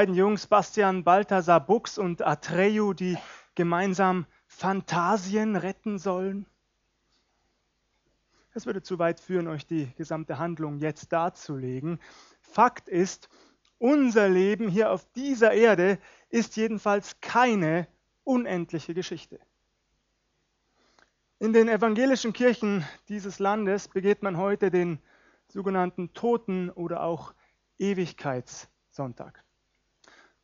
beiden Jungs, Bastian Balthasar Bux und Atreyu, die gemeinsam Phantasien retten sollen? Es würde zu weit führen, euch die gesamte Handlung jetzt darzulegen. Fakt ist, unser Leben hier auf dieser Erde ist jedenfalls keine unendliche Geschichte. In den evangelischen Kirchen dieses Landes begeht man heute den sogenannten Toten- oder auch Ewigkeitssonntag.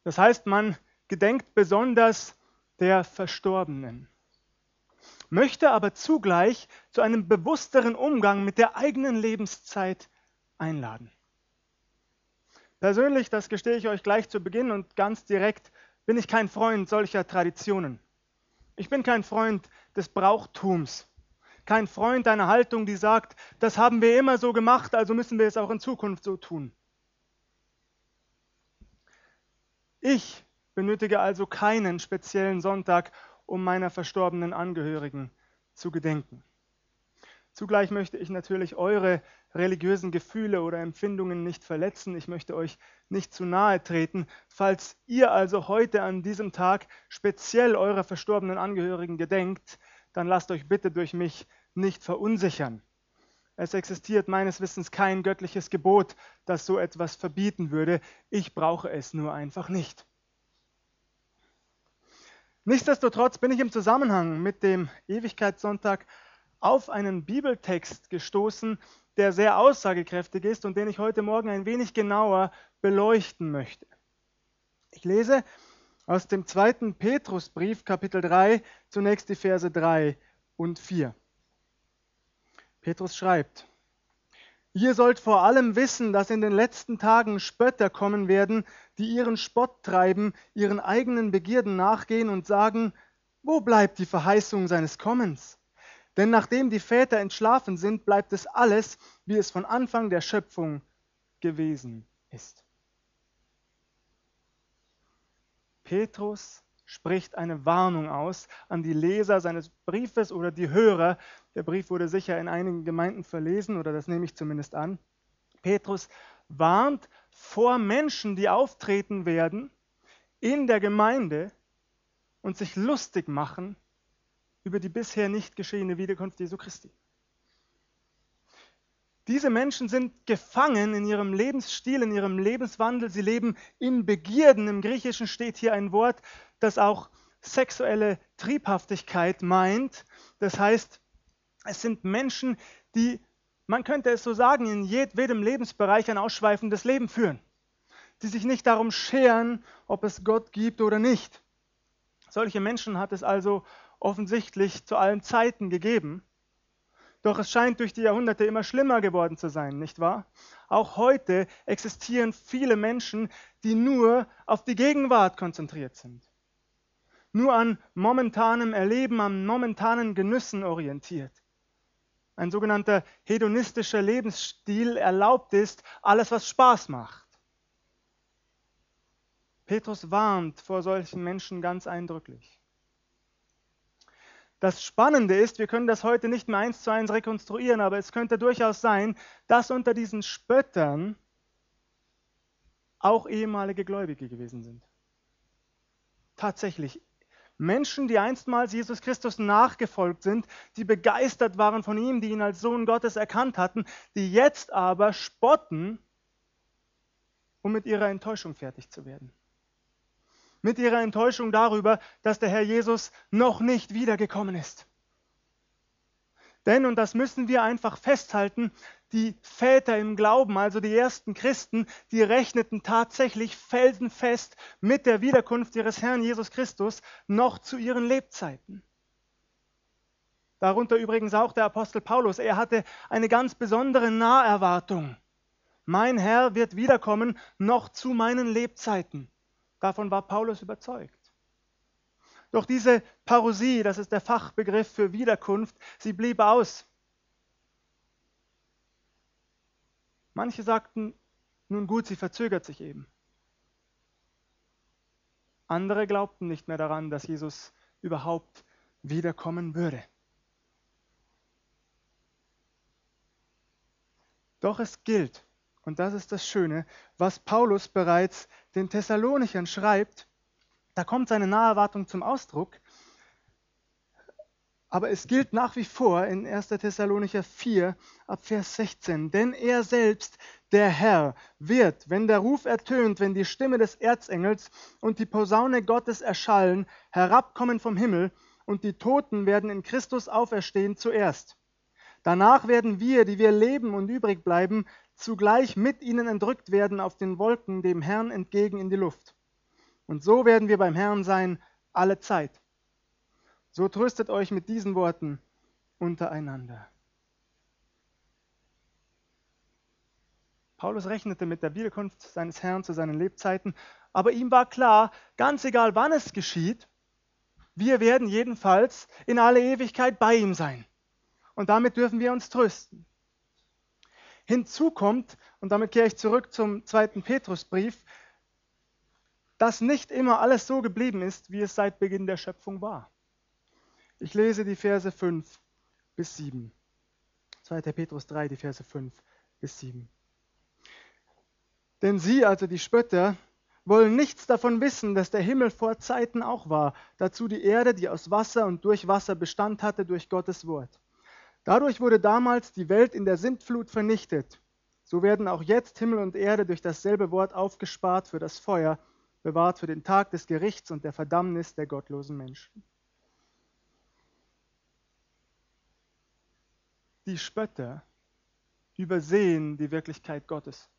Das heißt, man gedenkt besonders der Verstorbenen, möchte aber zugleich zu einem bewussteren Umgang mit der eigenen Lebenszeit einladen. Persönlich, das gestehe ich euch gleich zu Beginn und ganz direkt, bin ich kein Freund solcher Traditionen. Ich bin kein Freund des Brauchtums, kein Freund einer Haltung, die sagt, das haben wir immer so gemacht, also müssen wir es auch in Zukunft so tun. Ich benötige also keinen speziellen Sonntag, um meiner verstorbenen Angehörigen zu gedenken. Zugleich möchte ich natürlich eure religiösen Gefühle oder Empfindungen nicht verletzen. Ich möchte euch nicht zu nahe treten. Falls ihr also heute an diesem Tag speziell eurer verstorbenen Angehörigen gedenkt, dann lasst euch bitte durch mich nicht verunsichern. Es existiert meines Wissens kein göttliches Gebot, das so etwas verbieten würde. Ich brauche es nur einfach nicht. Nichtsdestotrotz bin ich im Zusammenhang mit dem Ewigkeitssonntag auf einen Bibeltext gestoßen, der sehr aussagekräftig ist und den ich heute Morgen ein wenig genauer beleuchten möchte. Ich lese aus dem zweiten Petrusbrief, Kapitel 3, zunächst die Verse 3 und 4. Petrus schreibt, Ihr sollt vor allem wissen, dass in den letzten Tagen Spötter kommen werden, die ihren Spott treiben, ihren eigenen Begierden nachgehen und sagen, wo bleibt die Verheißung seines Kommens? Denn nachdem die Väter entschlafen sind, bleibt es alles, wie es von Anfang der Schöpfung gewesen ist. Petrus spricht eine Warnung aus an die Leser seines Briefes oder die Hörer. Der Brief wurde sicher in einigen Gemeinden verlesen oder das nehme ich zumindest an. Petrus warnt vor Menschen, die auftreten werden in der Gemeinde und sich lustig machen über die bisher nicht geschehene Wiederkunft Jesu Christi. Diese Menschen sind gefangen in ihrem Lebensstil, in ihrem Lebenswandel. Sie leben in Begierden. Im Griechischen steht hier ein Wort, das auch sexuelle Triebhaftigkeit meint. Das heißt, es sind Menschen, die, man könnte es so sagen, in jedem Lebensbereich ein ausschweifendes Leben führen, die sich nicht darum scheren, ob es Gott gibt oder nicht. Solche Menschen hat es also offensichtlich zu allen Zeiten gegeben. Doch es scheint durch die Jahrhunderte immer schlimmer geworden zu sein, nicht wahr? Auch heute existieren viele Menschen, die nur auf die Gegenwart konzentriert sind. Nur an momentanem Erleben, an momentanen Genüssen orientiert. Ein sogenannter hedonistischer Lebensstil erlaubt ist, alles, was Spaß macht. Petrus warnt vor solchen Menschen ganz eindrücklich. Das Spannende ist, wir können das heute nicht mehr eins zu eins rekonstruieren, aber es könnte durchaus sein, dass unter diesen Spöttern auch ehemalige Gläubige gewesen sind. Tatsächlich. Menschen, die einstmals Jesus Christus nachgefolgt sind, die begeistert waren von ihm, die ihn als Sohn Gottes erkannt hatten, die jetzt aber spotten, um mit ihrer Enttäuschung fertig zu werden mit ihrer Enttäuschung darüber, dass der Herr Jesus noch nicht wiedergekommen ist. Denn, und das müssen wir einfach festhalten, die Väter im Glauben, also die ersten Christen, die rechneten tatsächlich felsenfest mit der Wiederkunft ihres Herrn Jesus Christus noch zu ihren Lebzeiten. Darunter übrigens auch der Apostel Paulus. Er hatte eine ganz besondere Naherwartung. Mein Herr wird wiederkommen noch zu meinen Lebzeiten. Davon war Paulus überzeugt. Doch diese Parousie, das ist der Fachbegriff für Wiederkunft, sie blieb aus. Manche sagten, nun gut, sie verzögert sich eben. Andere glaubten nicht mehr daran, dass Jesus überhaupt wiederkommen würde. Doch es gilt, Und das ist das Schöne, was Paulus bereits den Thessalonichern schreibt. Da kommt seine Naherwartung zum Ausdruck. Aber es gilt nach wie vor in 1. Thessalonicher 4 ab Vers 16. Denn er selbst, der Herr, wird, wenn der Ruf ertönt, wenn die Stimme des Erzengels und die Posaune Gottes erschallen, herabkommen vom Himmel und die Toten werden in Christus auferstehen zuerst. Danach werden wir, die wir leben und übrig bleiben, zugleich mit ihnen entrückt werden auf den Wolken dem Herrn entgegen in die Luft. Und so werden wir beim Herrn sein alle Zeit. So tröstet euch mit diesen Worten untereinander. Paulus rechnete mit der Wiederkunft seines Herrn zu seinen Lebzeiten, aber ihm war klar, ganz egal wann es geschieht, wir werden jedenfalls in alle Ewigkeit bei ihm sein. Und damit dürfen wir uns trösten. Hinzu kommt, und damit kehre ich zurück zum zweiten Petrusbrief, dass nicht immer alles so geblieben ist, wie es seit Beginn der Schöpfung war. Ich lese die Verse 5 bis 7. 2. Petrus 3, die Verse 5 bis 7. Denn sie, also die Spötter, wollen nichts davon wissen, dass der Himmel vor Zeiten auch war, dazu die Erde, die aus Wasser und durch Wasser Bestand hatte durch Gottes Wort. Dadurch wurde damals die Welt in der Sintflut vernichtet. So werden auch jetzt Himmel und Erde durch dasselbe Wort aufgespart für das Feuer, bewahrt für den Tag des Gerichts und der Verdammnis der gottlosen Menschen. Die Spötter übersehen die Wirklichkeit Gottes.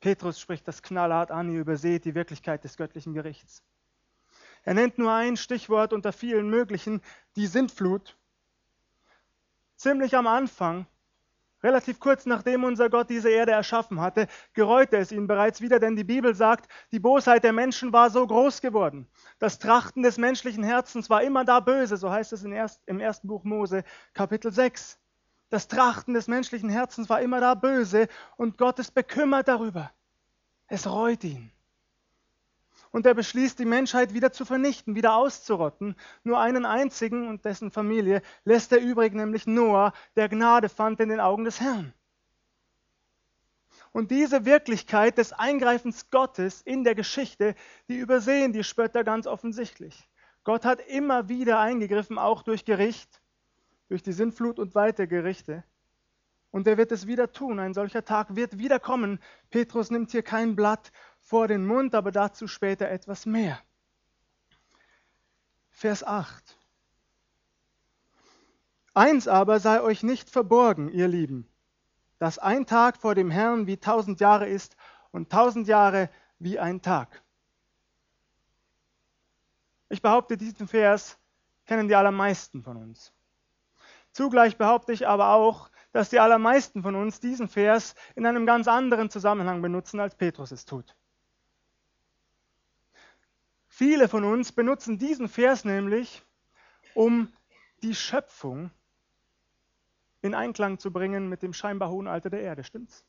Petrus spricht das knallhart an, ihr überseht die Wirklichkeit des göttlichen Gerichts. Er nennt nur ein Stichwort unter vielen möglichen, die Sintflut. Ziemlich am Anfang, relativ kurz nachdem unser Gott diese Erde erschaffen hatte, gereute es ihn bereits wieder, denn die Bibel sagt, die Bosheit der Menschen war so groß geworden. Das Trachten des menschlichen Herzens war immer da böse, so heißt es im ersten Buch Mose, Kapitel 6. Das Trachten des menschlichen Herzens war immer da böse und Gott ist bekümmert darüber. Es reut ihn. Und er beschließt, die Menschheit wieder zu vernichten, wieder auszurotten. Nur einen einzigen und dessen Familie lässt er übrig, nämlich Noah, der Gnade fand in den Augen des Herrn. Und diese Wirklichkeit des Eingreifens Gottes in der Geschichte, die übersehen die Spötter ganz offensichtlich. Gott hat immer wieder eingegriffen, auch durch Gericht, durch die Sintflut und weitere Gerichte. Und er wird es wieder tun. Ein solcher Tag wird wieder kommen. Petrus nimmt hier kein Blatt vor den Mund, aber dazu später etwas mehr. Vers 8. Eins aber sei euch nicht verborgen, ihr Lieben, dass ein Tag vor dem Herrn wie tausend Jahre ist und tausend Jahre wie ein Tag. Ich behaupte, diesen Vers kennen die allermeisten von uns. Zugleich behaupte ich aber auch, dass die allermeisten von uns diesen Vers in einem ganz anderen Zusammenhang benutzen, als Petrus es tut. Viele von uns benutzen diesen Vers nämlich, um die Schöpfung in Einklang zu bringen mit dem scheinbar hohen Alter der Erde, stimmt's?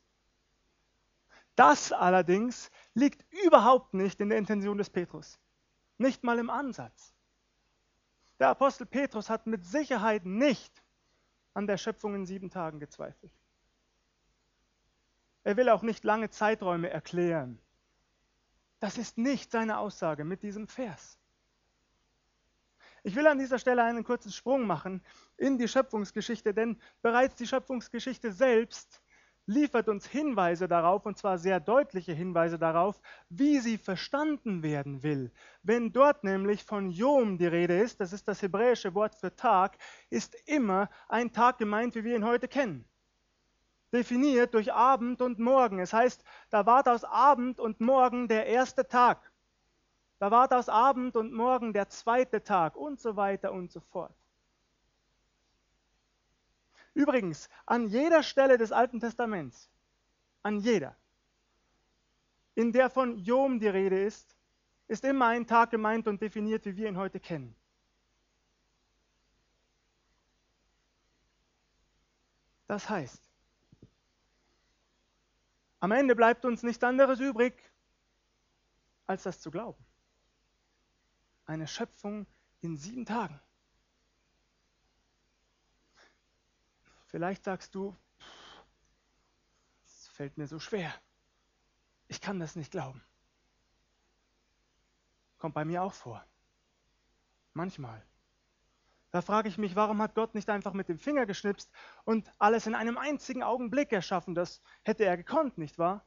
Das allerdings liegt überhaupt nicht in der Intention des Petrus. Nicht mal im Ansatz. Der Apostel Petrus hat mit Sicherheit nicht an der Schöpfung in sieben Tagen gezweifelt. Er will auch nicht lange Zeiträume erklären. Das ist nicht seine Aussage mit diesem Vers. Ich will an dieser Stelle einen kurzen Sprung machen in die Schöpfungsgeschichte, denn bereits die Schöpfungsgeschichte selbst liefert uns Hinweise darauf, und zwar sehr deutliche Hinweise darauf, wie sie verstanden werden will. Wenn dort nämlich von Yom die Rede ist, das ist das hebräische Wort für Tag, ist immer ein Tag gemeint, wie wir ihn heute kennen definiert durch Abend und Morgen. Es heißt, da ward aus Abend und Morgen der erste Tag. Da ward aus Abend und Morgen der zweite Tag und so weiter und so fort. Übrigens, an jeder Stelle des Alten Testaments, an jeder, in der von Jom die Rede ist, ist immer ein Tag gemeint und definiert, wie wir ihn heute kennen. Das heißt, am Ende bleibt uns nichts anderes übrig, als das zu glauben. Eine Schöpfung in sieben Tagen. Vielleicht sagst du, fällt mir so schwer. Ich kann das nicht glauben. Kommt bei mir auch vor. Manchmal. Da frage ich mich, warum hat Gott nicht einfach mit dem Finger geschnipst und alles in einem einzigen Augenblick erschaffen? Das hätte er gekonnt, nicht wahr?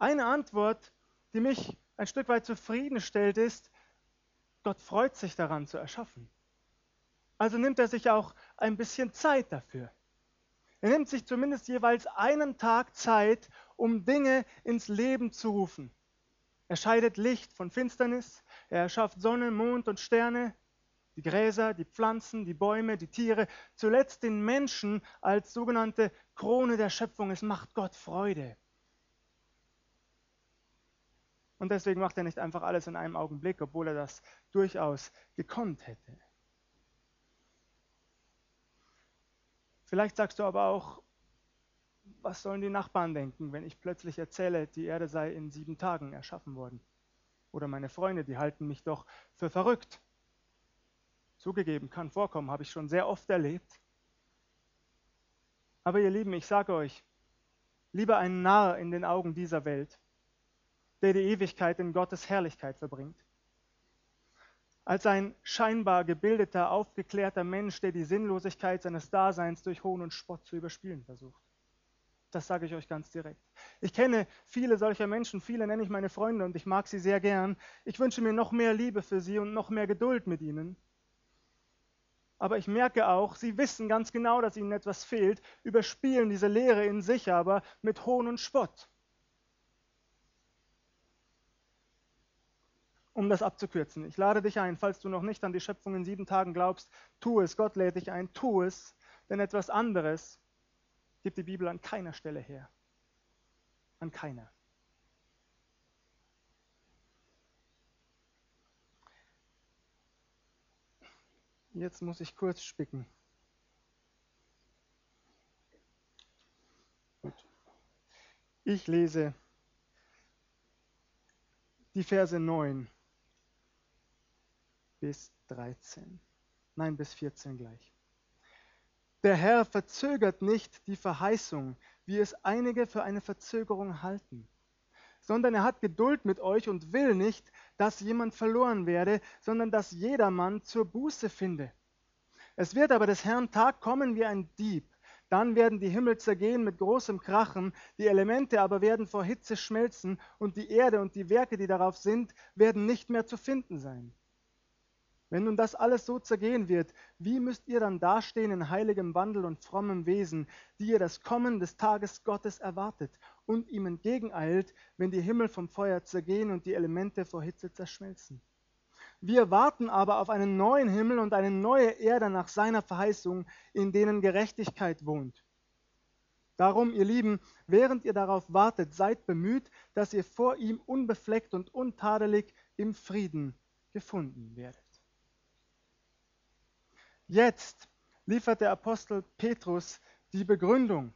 Eine Antwort, die mich ein Stück weit zufriedenstellt, ist, Gott freut sich daran zu erschaffen. Also nimmt er sich auch ein bisschen Zeit dafür. Er nimmt sich zumindest jeweils einen Tag Zeit, um Dinge ins Leben zu rufen. Er scheidet Licht von Finsternis, er erschafft Sonne, Mond und Sterne, die Gräser, die Pflanzen, die Bäume, die Tiere, zuletzt den Menschen als sogenannte Krone der Schöpfung. Es macht Gott Freude. Und deswegen macht er nicht einfach alles in einem Augenblick, obwohl er das durchaus gekonnt hätte. Vielleicht sagst du aber auch, was sollen die Nachbarn denken, wenn ich plötzlich erzähle, die Erde sei in sieben Tagen erschaffen worden? Oder meine Freunde, die halten mich doch für verrückt. Zugegeben, kann vorkommen, habe ich schon sehr oft erlebt. Aber ihr Lieben, ich sage euch, lieber ein Narr in den Augen dieser Welt, der die Ewigkeit in Gottes Herrlichkeit verbringt, als ein scheinbar gebildeter, aufgeklärter Mensch, der die Sinnlosigkeit seines Daseins durch Hohn und Spott zu überspielen versucht. Das sage ich euch ganz direkt. Ich kenne viele solcher Menschen, viele nenne ich meine Freunde und ich mag sie sehr gern. Ich wünsche mir noch mehr Liebe für sie und noch mehr Geduld mit ihnen. Aber ich merke auch, sie wissen ganz genau, dass ihnen etwas fehlt, überspielen diese Lehre in sich aber mit Hohn und Spott. Um das abzukürzen, ich lade dich ein, falls du noch nicht an die Schöpfung in sieben Tagen glaubst, tu es, Gott lädt dich ein, tu es, denn etwas anderes gibt die Bibel an keiner Stelle her. An keiner. Jetzt muss ich kurz spicken. Gut. Ich lese die Verse 9 bis 13. Nein, bis 14 gleich. Der Herr verzögert nicht die Verheißung, wie es einige für eine Verzögerung halten, sondern er hat Geduld mit euch und will nicht, dass jemand verloren werde, sondern dass jedermann zur Buße finde. Es wird aber des Herrn Tag kommen wie ein Dieb. Dann werden die Himmel zergehen mit großem Krachen, die Elemente aber werden vor Hitze schmelzen, und die Erde und die Werke, die darauf sind, werden nicht mehr zu finden sein. Wenn nun das alles so zergehen wird, wie müsst ihr dann dastehen in heiligem Wandel und frommem Wesen, die ihr das Kommen des Tages Gottes erwartet und ihm entgegeneilt, wenn die Himmel vom Feuer zergehen und die Elemente vor Hitze zerschmelzen? Wir warten aber auf einen neuen Himmel und eine neue Erde nach seiner Verheißung, in denen Gerechtigkeit wohnt. Darum, ihr Lieben, während ihr darauf wartet, seid bemüht, dass ihr vor ihm unbefleckt und untadelig im Frieden gefunden werdet. Jetzt liefert der Apostel Petrus die Begründung.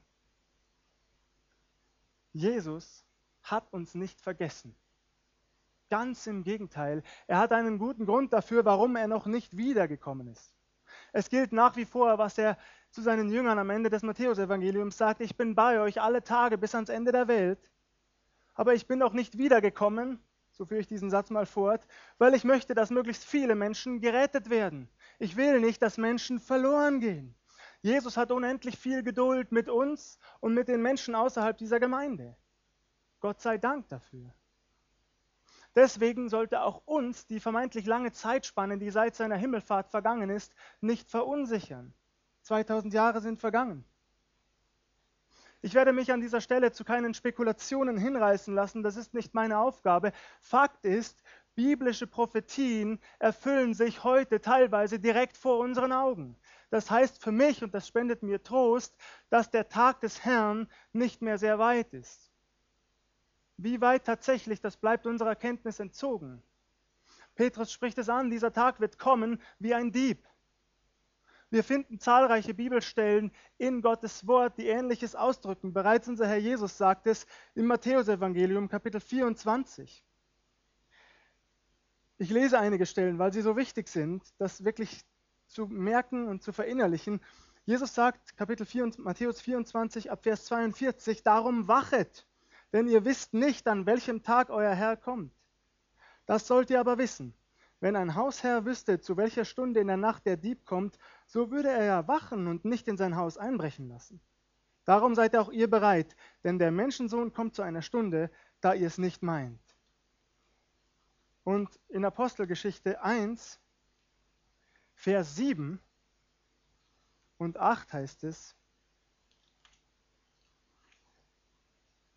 Jesus hat uns nicht vergessen. Ganz im Gegenteil, er hat einen guten Grund dafür, warum er noch nicht wiedergekommen ist. Es gilt nach wie vor, was er zu seinen Jüngern am Ende des Matthäusevangeliums sagt, ich bin bei euch alle Tage bis ans Ende der Welt, aber ich bin noch nicht wiedergekommen, so führe ich diesen Satz mal fort, weil ich möchte, dass möglichst viele Menschen gerettet werden. Ich will nicht, dass Menschen verloren gehen. Jesus hat unendlich viel Geduld mit uns und mit den Menschen außerhalb dieser Gemeinde. Gott sei Dank dafür. Deswegen sollte auch uns die vermeintlich lange Zeitspanne, die seit seiner Himmelfahrt vergangen ist, nicht verunsichern. 2000 Jahre sind vergangen. Ich werde mich an dieser Stelle zu keinen Spekulationen hinreißen lassen, das ist nicht meine Aufgabe. Fakt ist, biblische Prophetien erfüllen sich heute teilweise direkt vor unseren Augen. Das heißt für mich, und das spendet mir Trost, dass der Tag des Herrn nicht mehr sehr weit ist. Wie weit tatsächlich, das bleibt unserer Kenntnis entzogen. Petrus spricht es an, dieser Tag wird kommen wie ein Dieb. Wir finden zahlreiche Bibelstellen in Gottes Wort, die Ähnliches ausdrücken. Bereits unser Herr Jesus sagt es im Matthäusevangelium Kapitel 24. Ich lese einige Stellen, weil sie so wichtig sind, das wirklich zu merken und zu verinnerlichen. Jesus sagt, Kapitel 4, Matthäus 24, ab Vers 42, darum wachet, denn ihr wisst nicht, an welchem Tag euer Herr kommt. Das sollt ihr aber wissen. Wenn ein Hausherr wüsste, zu welcher Stunde in der Nacht der Dieb kommt, so würde er ja wachen und nicht in sein Haus einbrechen lassen. Darum seid auch ihr bereit, denn der Menschensohn kommt zu einer Stunde, da ihr es nicht meint. Und in Apostelgeschichte 1, Vers 7 und 8 heißt es,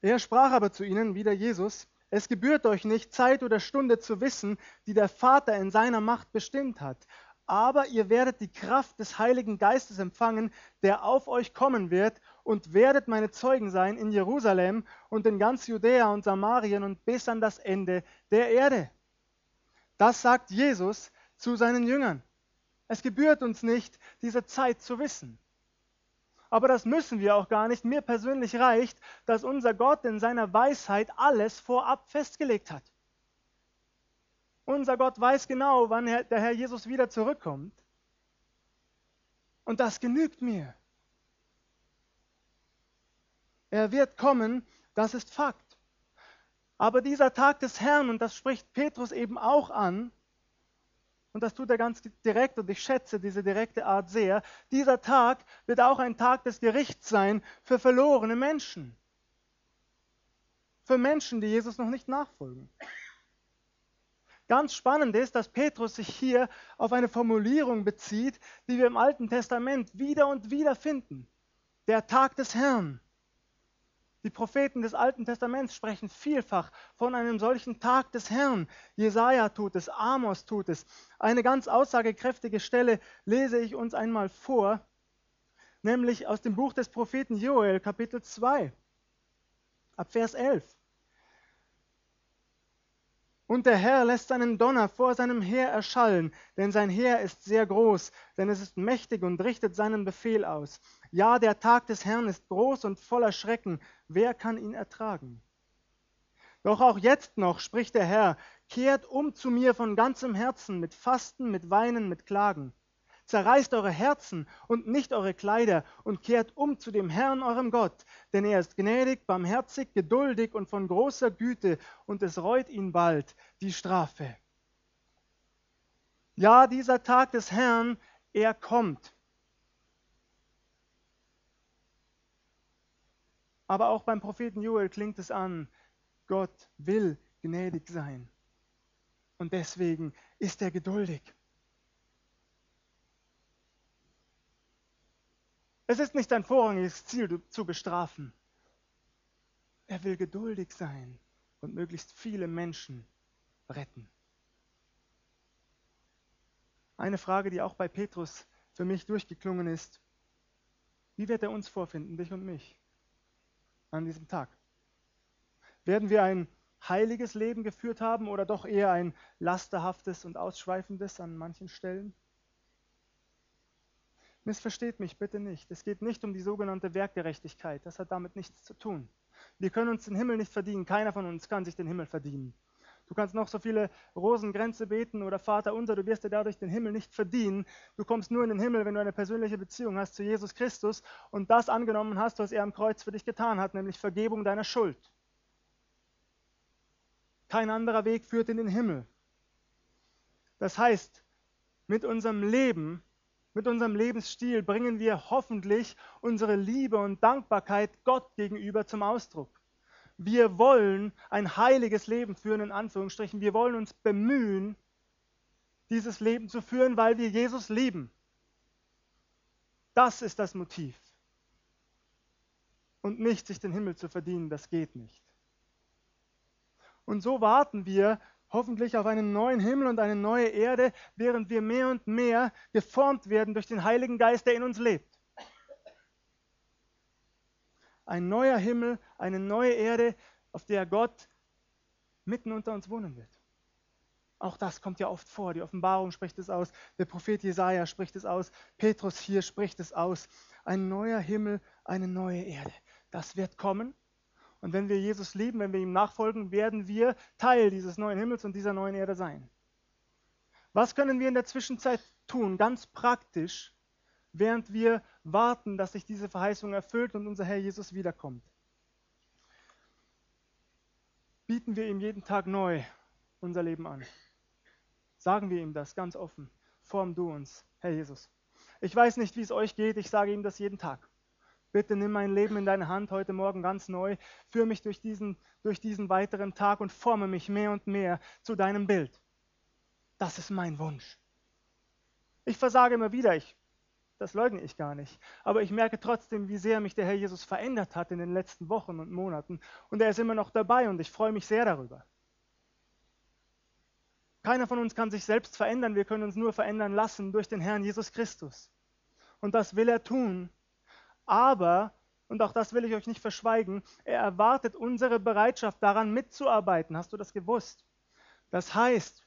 er sprach aber zu ihnen, wieder Jesus, es gebührt euch nicht, Zeit oder Stunde zu wissen, die der Vater in seiner Macht bestimmt hat. Aber ihr werdet die Kraft des Heiligen Geistes empfangen, der auf euch kommen wird, und werdet meine Zeugen sein in Jerusalem und in ganz Judäa und Samarien und bis an das Ende der Erde. Das sagt Jesus zu seinen Jüngern. Es gebührt uns nicht, diese Zeit zu wissen. Aber das müssen wir auch gar nicht. Mir persönlich reicht, dass unser Gott in seiner Weisheit alles vorab festgelegt hat. Unser Gott weiß genau, wann der Herr Jesus wieder zurückkommt. Und das genügt mir. Er wird kommen, das ist Fakt. Aber dieser Tag des Herrn, und das spricht Petrus eben auch an, und das tut er ganz direkt und ich schätze diese direkte Art sehr, dieser Tag wird auch ein Tag des Gerichts sein für verlorene Menschen. Für Menschen, die Jesus noch nicht nachfolgen. Ganz spannend ist, dass Petrus sich hier auf eine Formulierung bezieht, die wir im Alten Testament wieder und wieder finden. Der Tag des Herrn. Die Propheten des Alten Testaments sprechen vielfach von einem solchen Tag des Herrn. Jesaja tut es, Amos tut es. Eine ganz aussagekräftige Stelle lese ich uns einmal vor, nämlich aus dem Buch des Propheten Joel, Kapitel 2, ab Vers 11. Und der Herr lässt seinen Donner vor seinem Heer erschallen, denn sein Heer ist sehr groß, denn es ist mächtig und richtet seinen Befehl aus. Ja, der Tag des Herrn ist groß und voller Schrecken. Wer kann ihn ertragen? Doch auch jetzt noch, spricht der Herr, kehrt um zu mir von ganzem Herzen, mit Fasten, mit Weinen, mit Klagen. Zerreißt eure Herzen und nicht eure Kleider und kehrt um zu dem Herrn eurem Gott, denn er ist gnädig, barmherzig, geduldig und von großer Güte, und es reut ihn bald die Strafe. Ja, dieser Tag des Herrn, er kommt. Aber auch beim Propheten Joel klingt es an, Gott will gnädig sein. Und deswegen ist er geduldig. Es ist nicht sein vorrangiges Ziel zu bestrafen. Er will geduldig sein und möglichst viele Menschen retten. Eine Frage, die auch bei Petrus für mich durchgeklungen ist. Wie wird er uns vorfinden, dich und mich, an diesem Tag? Werden wir ein heiliges Leben geführt haben oder doch eher ein lasterhaftes und ausschweifendes an manchen Stellen? Missversteht mich bitte nicht. Es geht nicht um die sogenannte Werkgerechtigkeit. Das hat damit nichts zu tun. Wir können uns den Himmel nicht verdienen. Keiner von uns kann sich den Himmel verdienen. Du kannst noch so viele Rosengrenze beten oder Vater unser, du wirst dir dadurch den Himmel nicht verdienen. Du kommst nur in den Himmel, wenn du eine persönliche Beziehung hast zu Jesus Christus und das angenommen hast, was er am Kreuz für dich getan hat, nämlich Vergebung deiner Schuld. Kein anderer Weg führt in den Himmel. Das heißt, mit unserem Leben mit unserem Lebensstil bringen wir hoffentlich unsere Liebe und Dankbarkeit Gott gegenüber zum Ausdruck. Wir wollen ein heiliges Leben führen, in Anführungsstrichen. Wir wollen uns bemühen, dieses Leben zu führen, weil wir Jesus lieben. Das ist das Motiv. Und nicht sich den Himmel zu verdienen, das geht nicht. Und so warten wir hoffentlich auf einen neuen Himmel und eine neue Erde, während wir mehr und mehr geformt werden durch den Heiligen Geist, der in uns lebt. Ein neuer Himmel, eine neue Erde, auf der Gott mitten unter uns wohnen wird. Auch das kommt ja oft vor. Die Offenbarung spricht es aus, der Prophet Jesaja spricht es aus, Petrus hier spricht es aus. Ein neuer Himmel, eine neue Erde. Das wird kommen und wenn wir Jesus lieben, wenn wir ihm nachfolgen, werden wir Teil dieses neuen Himmels und dieser neuen Erde sein. Was können wir in der Zwischenzeit tun, ganz praktisch, während wir warten, dass sich diese Verheißung erfüllt und unser Herr Jesus wiederkommt. Bieten wir ihm jeden Tag neu unser Leben an. Sagen wir ihm das ganz offen. Form du uns, Herr Jesus. Ich weiß nicht, wie es euch geht, ich sage ihm das jeden Tag. Bitte nimm mein Leben in deine Hand heute Morgen ganz neu, führe mich durch diesen, durch diesen weiteren Tag und forme mich mehr und mehr zu deinem Bild. Das ist mein Wunsch. Ich versage immer wieder, ich, das leugne ich gar nicht, aber ich merke trotzdem, wie sehr mich der Herr Jesus verändert hat in den letzten Wochen und Monaten und er ist immer noch dabei und ich freue mich sehr darüber. Keiner von uns kann sich selbst verändern, wir können uns nur verändern lassen durch den Herrn Jesus Christus. Und das will er tun. Aber, und auch das will ich euch nicht verschweigen, er erwartet unsere Bereitschaft daran mitzuarbeiten. Hast du das gewusst? Das heißt,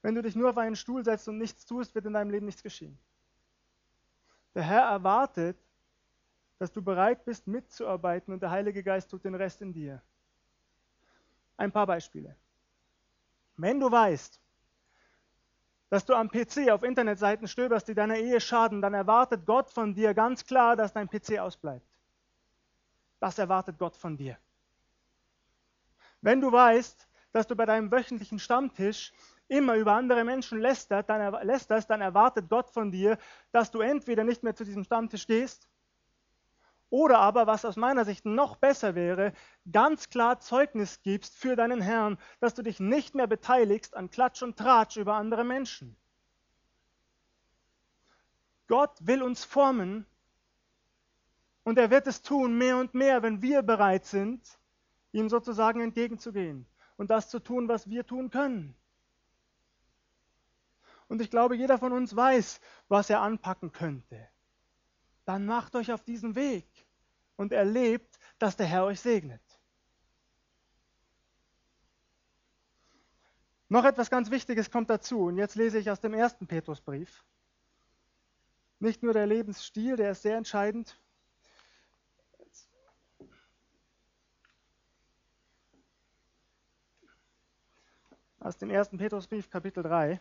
wenn du dich nur auf einen Stuhl setzt und nichts tust, wird in deinem Leben nichts geschehen. Der Herr erwartet, dass du bereit bist mitzuarbeiten und der Heilige Geist tut den Rest in dir. Ein paar Beispiele. Wenn du weißt, dass du am PC auf Internetseiten stöberst, die deiner Ehe schaden, dann erwartet Gott von dir ganz klar, dass dein PC ausbleibt. Das erwartet Gott von dir. Wenn du weißt, dass du bei deinem wöchentlichen Stammtisch immer über andere Menschen lästerst, dann, erwartet Gott von dir, dass du entweder nicht mehr zu diesem Stammtisch gehst oder aber, was aus meiner Sicht noch besser wäre, ganz klar Zeugnis gibst für deinen Herrn, dass du dich nicht mehr beteiligst an Klatsch und Tratsch über andere Menschen. Gott will uns formen und er wird es tun mehr und mehr, wenn wir bereit sind, ihm sozusagen entgegenzugehen und das zu tun, was wir tun können. Und ich glaube, jeder von uns weiß, was er anpacken könnte. Dann macht euch auf diesen Weg und erlebt, dass der Herr euch segnet. Noch etwas ganz Wichtiges kommt dazu und jetzt lese ich aus dem ersten Petrusbrief. Nicht nur der Lebensstil, der ist sehr entscheidend. Aus dem ersten Petrusbrief, Kapitel 3.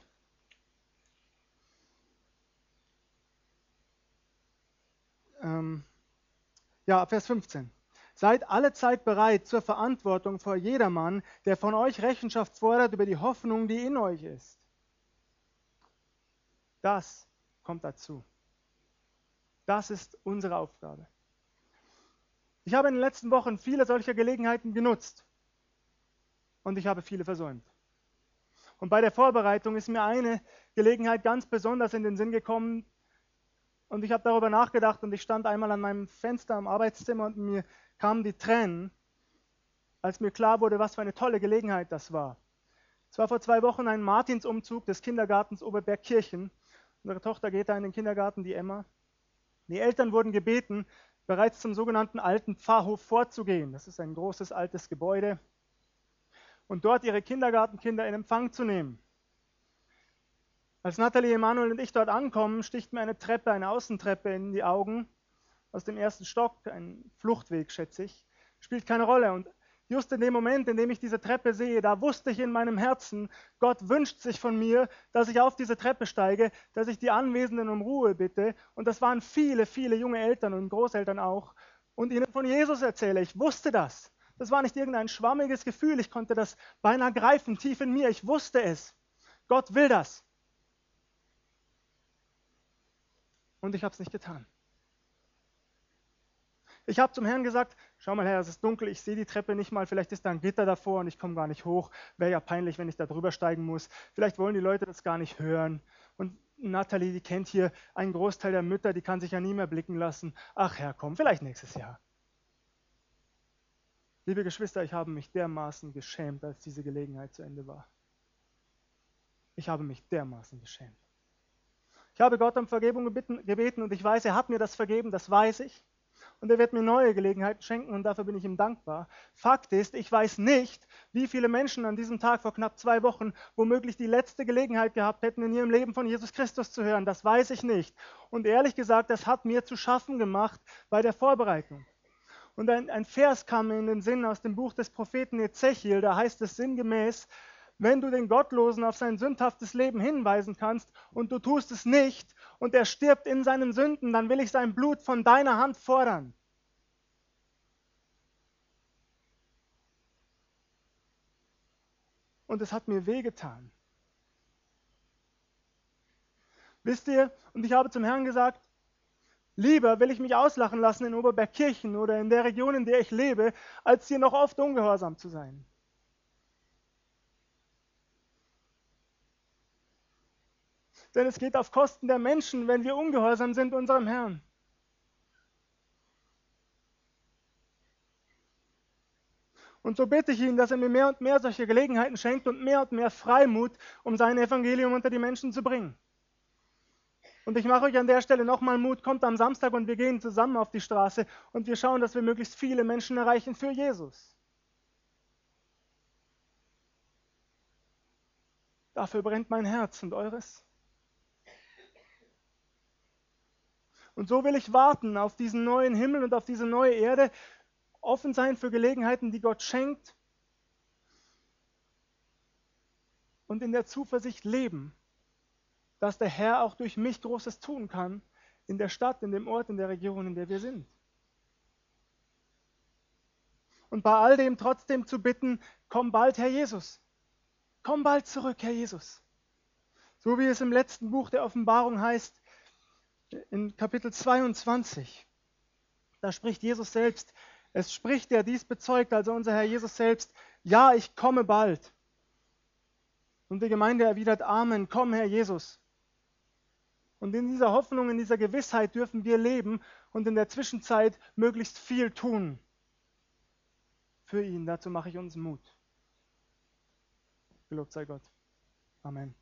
Ähm, ja, Vers 15. Seid alle Zeit bereit zur Verantwortung vor jedermann, der von euch Rechenschaft fordert über die Hoffnung, die in euch ist. Das kommt dazu. Das ist unsere Aufgabe. Ich habe in den letzten Wochen viele solcher Gelegenheiten genutzt und ich habe viele versäumt. Und bei der Vorbereitung ist mir eine Gelegenheit ganz besonders in den Sinn gekommen, und ich habe darüber nachgedacht und ich stand einmal an meinem Fenster im Arbeitszimmer und mir kamen die Tränen, als mir klar wurde, was für eine tolle Gelegenheit das war. Es war vor zwei Wochen ein Martinsumzug des Kindergartens Oberbergkirchen. Unsere Tochter geht da in den Kindergarten, die Emma. Die Eltern wurden gebeten, bereits zum sogenannten alten Pfarrhof vorzugehen. Das ist ein großes altes Gebäude. Und dort ihre Kindergartenkinder in Empfang zu nehmen. Als Nathalie Emanuel und ich dort ankommen, sticht mir eine Treppe, eine Außentreppe in die Augen aus dem ersten Stock, ein Fluchtweg, schätze ich. Spielt keine Rolle. Und just in dem Moment, in dem ich diese Treppe sehe, da wusste ich in meinem Herzen, Gott wünscht sich von mir, dass ich auf diese Treppe steige, dass ich die Anwesenden um Ruhe bitte. Und das waren viele, viele junge Eltern und Großeltern auch. Und ihnen von Jesus erzähle. Ich wusste das. Das war nicht irgendein schwammiges Gefühl. Ich konnte das beinahe greifen, tief in mir. Ich wusste es. Gott will das. Und ich habe es nicht getan. Ich habe zum Herrn gesagt, schau mal Herr, es ist dunkel, ich sehe die Treppe nicht mal, vielleicht ist da ein Gitter davor und ich komme gar nicht hoch. Wäre ja peinlich, wenn ich da drüber steigen muss. Vielleicht wollen die Leute das gar nicht hören. Und Nathalie, die kennt hier einen Großteil der Mütter, die kann sich ja nie mehr blicken lassen. Ach Herr, komm, vielleicht nächstes Jahr. Liebe Geschwister, ich habe mich dermaßen geschämt, als diese Gelegenheit zu Ende war. Ich habe mich dermaßen geschämt. Ich habe Gott um Vergebung gebeten, und ich weiß, er hat mir das vergeben, das weiß ich. Und er wird mir neue Gelegenheiten schenken und dafür bin ich ihm dankbar. Fakt ist, ich weiß nicht, wie viele Menschen an diesem Tag vor knapp zwei Wochen womöglich die letzte Gelegenheit gehabt hätten, in ihrem Leben von Jesus Christus zu hören. Das weiß ich nicht. Und ehrlich gesagt, das hat mir zu schaffen gemacht bei der Vorbereitung. Und ein, ein Vers kam mir in den Sinn aus dem Buch des Propheten Ezechiel, da heißt es sinngemäß, wenn du den Gottlosen auf sein sündhaftes Leben hinweisen kannst und du tust es nicht und er stirbt in seinen Sünden, dann will ich sein Blut von deiner Hand fordern. Und es hat mir wehgetan. Wisst ihr, und ich habe zum Herrn gesagt, lieber will ich mich auslachen lassen in Oberbergkirchen oder in der Region, in der ich lebe, als hier noch oft ungehorsam zu sein. Denn es geht auf Kosten der Menschen, wenn wir ungehorsam sind unserem Herrn. Und so bitte ich ihn, dass er mir mehr und mehr solche Gelegenheiten schenkt und mehr und mehr Freimut, um sein Evangelium unter die Menschen zu bringen. Und ich mache euch an der Stelle nochmal Mut, kommt am Samstag und wir gehen zusammen auf die Straße und wir schauen, dass wir möglichst viele Menschen erreichen für Jesus. Dafür brennt mein Herz und eures. Und so will ich warten auf diesen neuen Himmel und auf diese neue Erde, offen sein für Gelegenheiten, die Gott schenkt und in der Zuversicht leben, dass der Herr auch durch mich Großes tun kann in der Stadt, in dem Ort, in der Region, in der wir sind. Und bei all dem trotzdem zu bitten, komm bald, Herr Jesus. Komm bald zurück, Herr Jesus. So wie es im letzten Buch der Offenbarung heißt, in Kapitel 22. Da spricht Jesus selbst, es spricht der dies bezeugt, also unser Herr Jesus selbst, ja, ich komme bald. Und die Gemeinde erwidert Amen, komm Herr Jesus. Und in dieser Hoffnung, in dieser Gewissheit dürfen wir leben und in der Zwischenzeit möglichst viel tun. Für ihn, dazu mache ich uns Mut. Gelobt sei Gott. Amen.